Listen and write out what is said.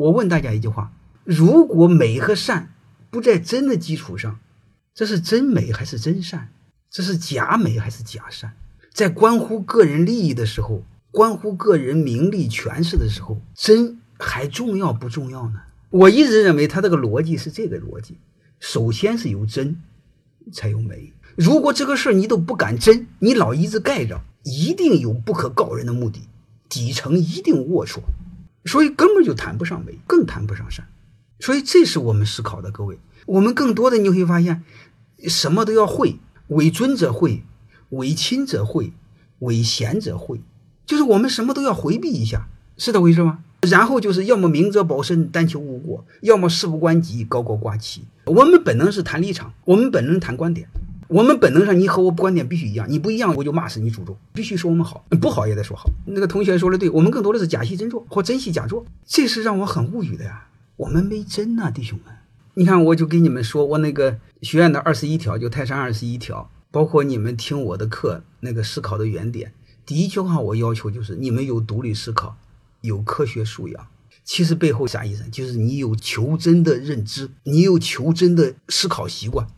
我问大家一句话：如果美和善不在真的基础上，这是真美还是真善？这是假美还是假善？在关乎个人利益的时候，关乎个人名利权势的时候，真还重要不重要呢？我一直认为他这个逻辑是这个逻辑：首先是有真，才有美。如果这个事儿你都不敢真，你老一直盖着，一定有不可告人的目的，底层一定龌龊，所以根本就谈不上美，更谈不上善。所以这是我们思考的，各位。我们更多的你会发现，什么都要会。为尊者会，为亲者会，为贤者会，就是我们什么都要回避一下，是这回事吗？然后就是要么明哲保身，但求无过；要么事不关己，高高挂起。我们本能是谈立场，我们本能谈观点，我们本能上你和我观点必须一样，你不一样我就骂死你祖宗，必须说我们好，不好也得说好。那个同学说的对，我们更多的是假戏真做或真戏假做，这是让我很无语的呀。我们没真呐，弟兄们。你看，我就给你们说，我那个学院的二十一条，就泰山二十一条，包括你们听我的课那个思考的原点，第一句话我要求就是你们有独立思考，有科学素养。其实背后啥意思？就是你有求真的认知，你有求真的思考习惯。